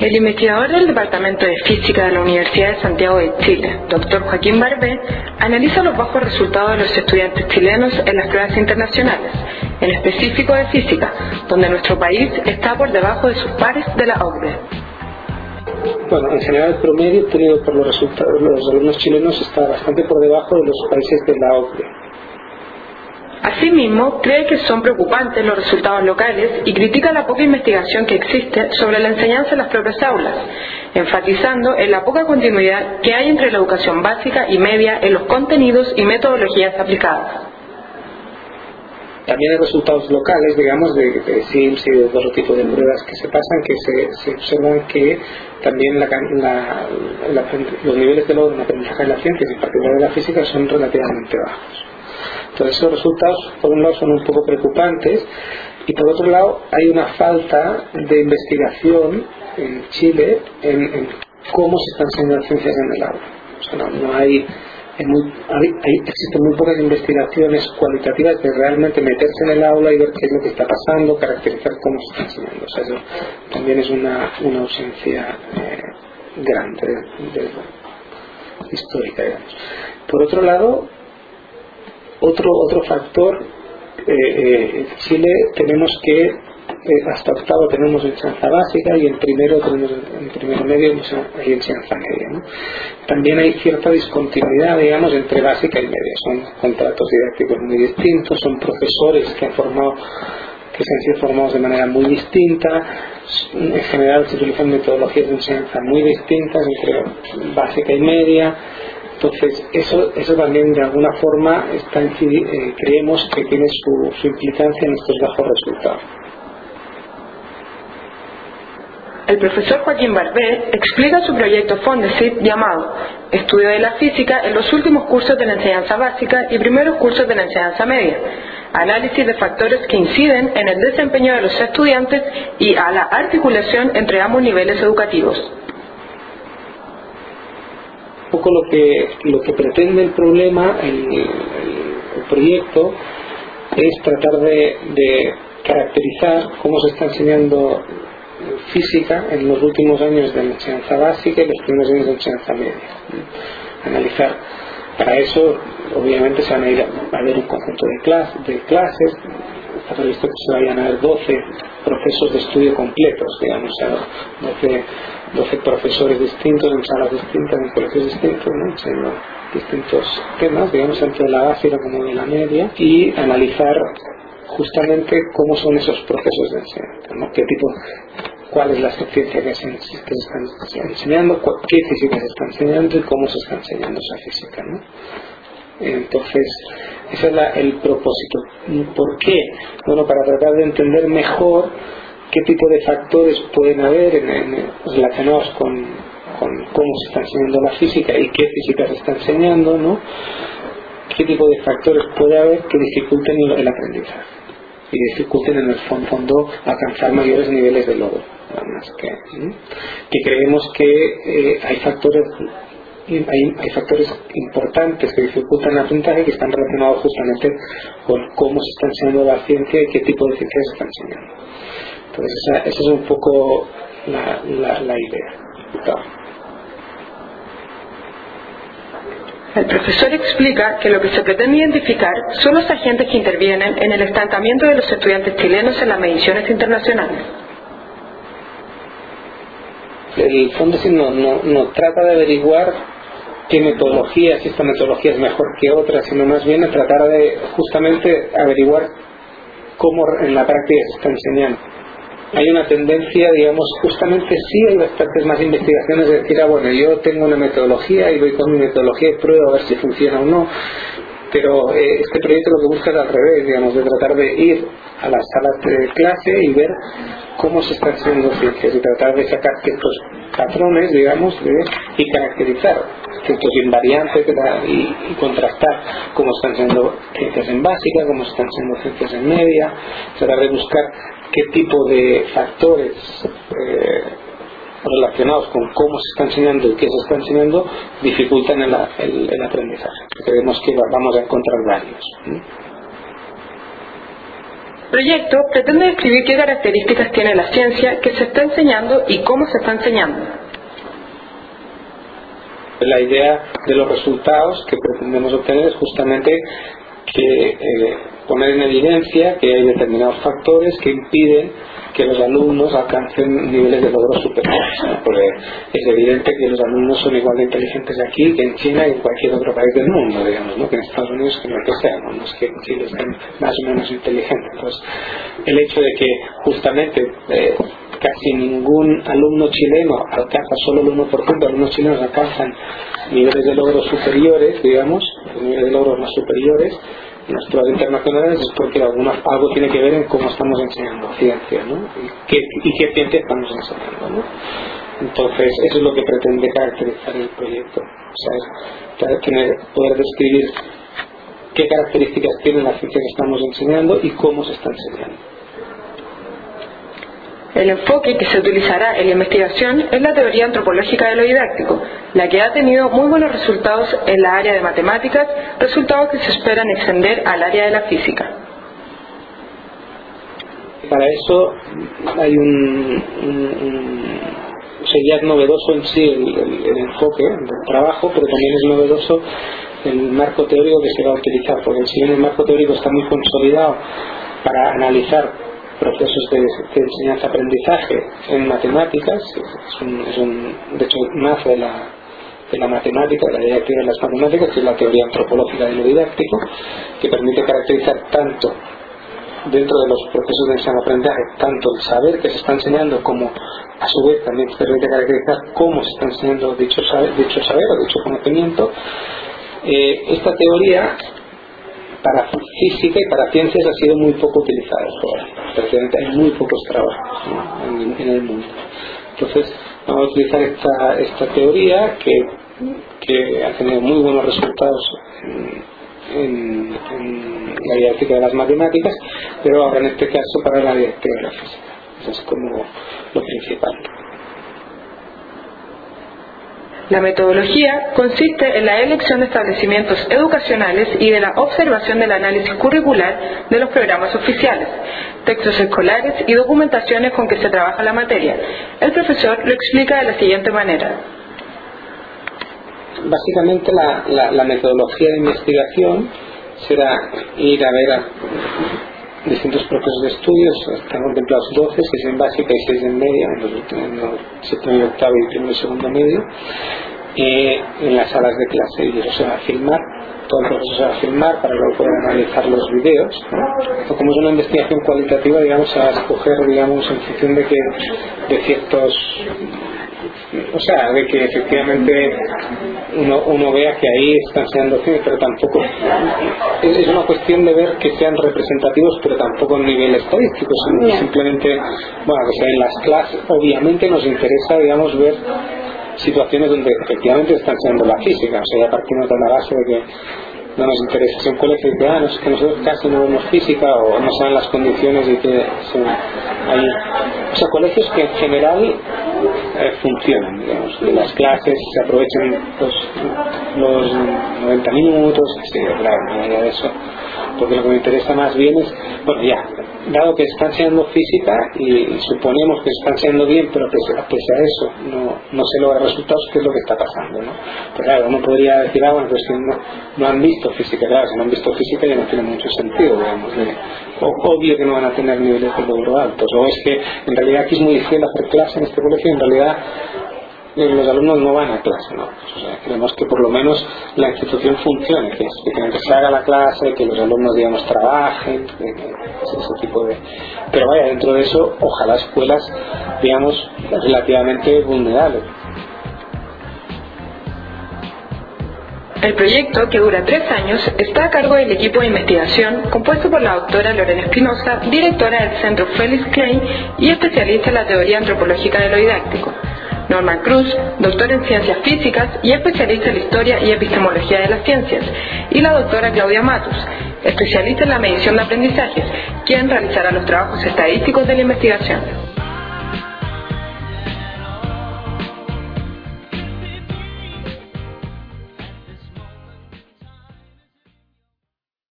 El investigador del Departamento de Física de la Universidad de Santiago de Chile, doctor Joaquín Barbé, analiza los bajos resultados de los estudiantes chilenos en las pruebas internacionales, en específico de física, donde nuestro país está por debajo de sus pares de la OCDE. Bueno, en general el promedio obtenido por los resultados los alumnos chilenos está bastante por debajo de los países de la OCDE. Asimismo, cree que son preocupantes los resultados locales y critica la poca investigación que existe sobre la enseñanza en las propias aulas, enfatizando en la poca continuidad que hay entre la educación básica y media en los contenidos y metodologías aplicadas. También hay resultados locales, digamos, de, de SIMS y de otro tipo de pruebas que se pasan, que se, se observan que también la, la, la, los niveles de logro en aprendizaje de las ciencias, en particular de la física, son relativamente bajos. Entonces esos resultados, por un lado, son un poco preocupantes y por otro lado hay una falta de investigación en Chile en, cómo se están enseñando las ciencias en el aula. O sea, no, no hay, hay, existen muy pocas investigaciones cualitativas de realmente meterse en el aula y ver qué es lo que está pasando, caracterizar cómo se está enseñando. O sea, eso también es una, una ausencia eh, grande de, de, histórica, digamos. Por otro lado, otro, otro factor, eh, eh, en Chile tenemos que, eh, hasta octavo tenemos enseñanza básica y en primero tenemos en primero medio hay enseñanza media. También hay cierta discontinuidad, digamos, entre básica y media. Son contratos didácticos muy distintos, son profesores que han formado que se han sido formados de manera muy distinta. En general se utilizan metodologías de enseñanza muy distintas entre básica y media entonces, eso, eso también de alguna forma está, eh, creemos que tiene su, su implicancia en estos bajos resultados. El profesor Joaquín Barbé explica su proyecto Fondesit llamado Estudio de la Física en los últimos cursos de la enseñanza básica y primeros cursos de la enseñanza media, análisis de factores que inciden en el desempeño de los estudiantes y a la articulación entre ambos niveles educativos. Un poco lo que, lo que pretende el problema, el, proyecto, es tratar de, caracterizar cómo se está enseñando física en los últimos años de enseñanza básica y los primeros años de enseñanza media. Analizar. Para eso, obviamente, se van a ir a ver un conjunto de, clase, de clases, está previsto que se vayan a ver 12 procesos de estudio completos, digamos, o sea, 12 12 profesores distintos en salas distintas, en colegios distintos, ¿no? distintos temas, digamos, de la básica como de la media, y analizar justamente cómo son esos procesos de enseñanza, ¿no? qué tipo, cuál es la ciencia que se, que están enseñando, qué física se está enseñando y cómo se está enseñando esa física. ¿no? Entonces, ese es la, el propósito. ¿Por qué? Bueno, para tratar de entender mejor qué tipo de factores pueden haber en, relacionados con, con, cómo se está enseñando la física y qué física se está enseñando, ¿no? qué tipo de factores puede haber que dificulten el aprendizaje y dificulten en el fondo alcanzar mayores niveles de logro. Que, que creemos que eh, hay factores hay, factores importantes que dificultan el aprendizaje que están relacionados justamente con cómo se está enseñando la ciencia y qué tipo de ciencia se está enseñando. Entonces esa, esa es un poco la idea. El profesor explica que lo que se pretende identificar son los agentes que intervienen en el estancamiento de los estudiantes chilenos en las mediciones internacionales. El fondo sí no, no, trata de averiguar qué metodología, si esta metodología es mejor que otra, sino más bien tratar de justamente averiguar cómo en la práctica se está enseñando hay una tendencia, digamos, justamente sí hay bastantes más investigaciones de decir, ah, bueno, yo tengo una metodología y voy con mi metodología y pruebo a ver si funciona o no, pero eh, este proyecto lo que busca es al revés, digamos, de tratar de ir a las salas de clase y ver cómo se están haciendo ciencias y tratar de sacar ciertos patrones, digamos, de, y caracterizar ciertos invariantes y, contrastar cómo están siendo ciencias en básica, cómo están siendo ciencias en media, tratar de buscar qué tipo de factores eh, relacionados con cómo se está enseñando y qué se está enseñando dificultan el, el, el aprendizaje. Creemos que vamos a encontrar varios. proyecto pretende describir qué características tiene la ciencia que se está enseñando y cómo se está enseñando. La idea de los resultados que pretendemos obtener es justamente que eh, poner en evidencia que hay determinados factores que impiden que los alumnos alcancen niveles de logro superiores. Es evidente que los alumnos son igual de inteligentes aquí que en China y en cualquier otro país del mundo, digamos, ¿no? que en Estados Unidos, que no que sea, que en Chile sean más o menos inteligentes. Entonces, el hecho de que justamente eh, casi ningún alumno chileno alcanza, solo el 1% de alumnos chilenos alcanzan niveles de logro superiores, digamos, niveles de logros más superiores, las pruebas internacionales es porque algo tiene que ver en cómo estamos enseñando ciencia, ¿no? Y qué, y qué ciencia estamos enseñando, ¿no? Entonces, eso es lo que pretende caracterizar el proyecto. O sea, tener, poder describir qué características tiene la ciencia que estamos enseñando y cómo se está enseñando. El enfoque que se utilizará en la investigación es la teoría antropológica de lo didáctico, la que ha tenido muy buenos resultados en la área de matemáticas, resultados que se esperan extender al área de la física. Para eso hay un, sería novedoso en sí el, enfoque del trabajo, pero también es novedoso el marco teórico que se va a utilizar, porque si bien el marco teórico está muy consolidado para analizar procesos de, enseñanza-aprendizaje en matemáticas, es un, es un, de hecho nace de la, de la matemática, de la directiva de las matemáticas, que es la teoría antropológica de lo didáctico, que permite caracterizar tanto dentro de los procesos de enseñanza-aprendizaje, tanto el saber que se está enseñando como a su vez también permite caracterizar cómo se está enseñando dicho saber, dicho saber o dicho conocimiento. Eh, esta teoría para física y para ciencias ha sido muy poco utilizada Prácticamente hay muy pocos trabajos en, el mundo. Entonces, vamos a utilizar esta, esta teoría que, que ha tenido muy buenos resultados en, la didáctica de las matemáticas, pero ahora en este caso para la didáctica de la física. Eso es como lo principal. La metodología consiste en la elección de establecimientos educacionales y de la observación del análisis curricular de los programas oficiales, textos escolares y documentaciones con que se trabaja la materia. El profesor lo explica de la siguiente manera. Básicamente la, metodología de investigación será ir a ver a distintos procesos de estudios, están contemplados 12, 6 en básica y 6 en media, en los séptimo y octavo y primero y segundo medio, eh, en las salas de clase y eso se va a filmar, todo el proceso se va a filmar para luego poder analizar los videos. como es una investigación cualitativa, digamos, se va a escoger, digamos, en función de que de ciertos o sea, de que efectivamente uno, uno vea que ahí están siendo cine, pero tampoco es, una cuestión de ver que sean representativos, pero tampoco a nivel estadístico, simplemente, bueno, que sea en las clases, obviamente nos interesa, digamos, ver situaciones donde efectivamente están siendo la física, o sea, ya partimos de la base de que no nos interesa. Si un colegio dice, ah, que nosotros casi no vemos física o no saben las condiciones y que son, hay, o sea, colegios que en general eh, funcionan, digamos, que las clases se aprovechan los, los 90 minutos, sí, claro, no de eso porque lo que me interesa más bien es, bueno, ya, dado que están enseñando física y, suponemos que están enseñando bien, pero pese, a eso no, no se logra resultados, ¿qué es lo que está pasando? ¿no? Pues claro, uno podría decir, ah, bueno, pues no, no han visto física, claro, si no han visto física ya no tiene mucho sentido, digamos, obvio que no van a tener niveles de logro altos, o es que en realidad aquí es muy difícil hacer clase en este colegio, en realidad los alumnos no van a clase, ¿no? O sea, queremos que por lo menos la institución funcione, que, que se haga la clase, que los alumnos, digamos, trabajen, ese tipo de... Pero vaya, dentro de eso, ojalá escuelas, digamos, relativamente vulnerables. El proyecto, que dura tres años, está a cargo del equipo de investigación compuesto por la doctora Lorena Espinosa, directora del Centro Felix Klein y especialista en la teoría antropológica de lo didáctico. Norman Cruz, doctor en ciencias físicas y especialista en historia y epistemología de las ciencias, y la doctora Claudia Matus, especialista en la medición de aprendizajes, quien realizará los trabajos estadísticos de la investigación.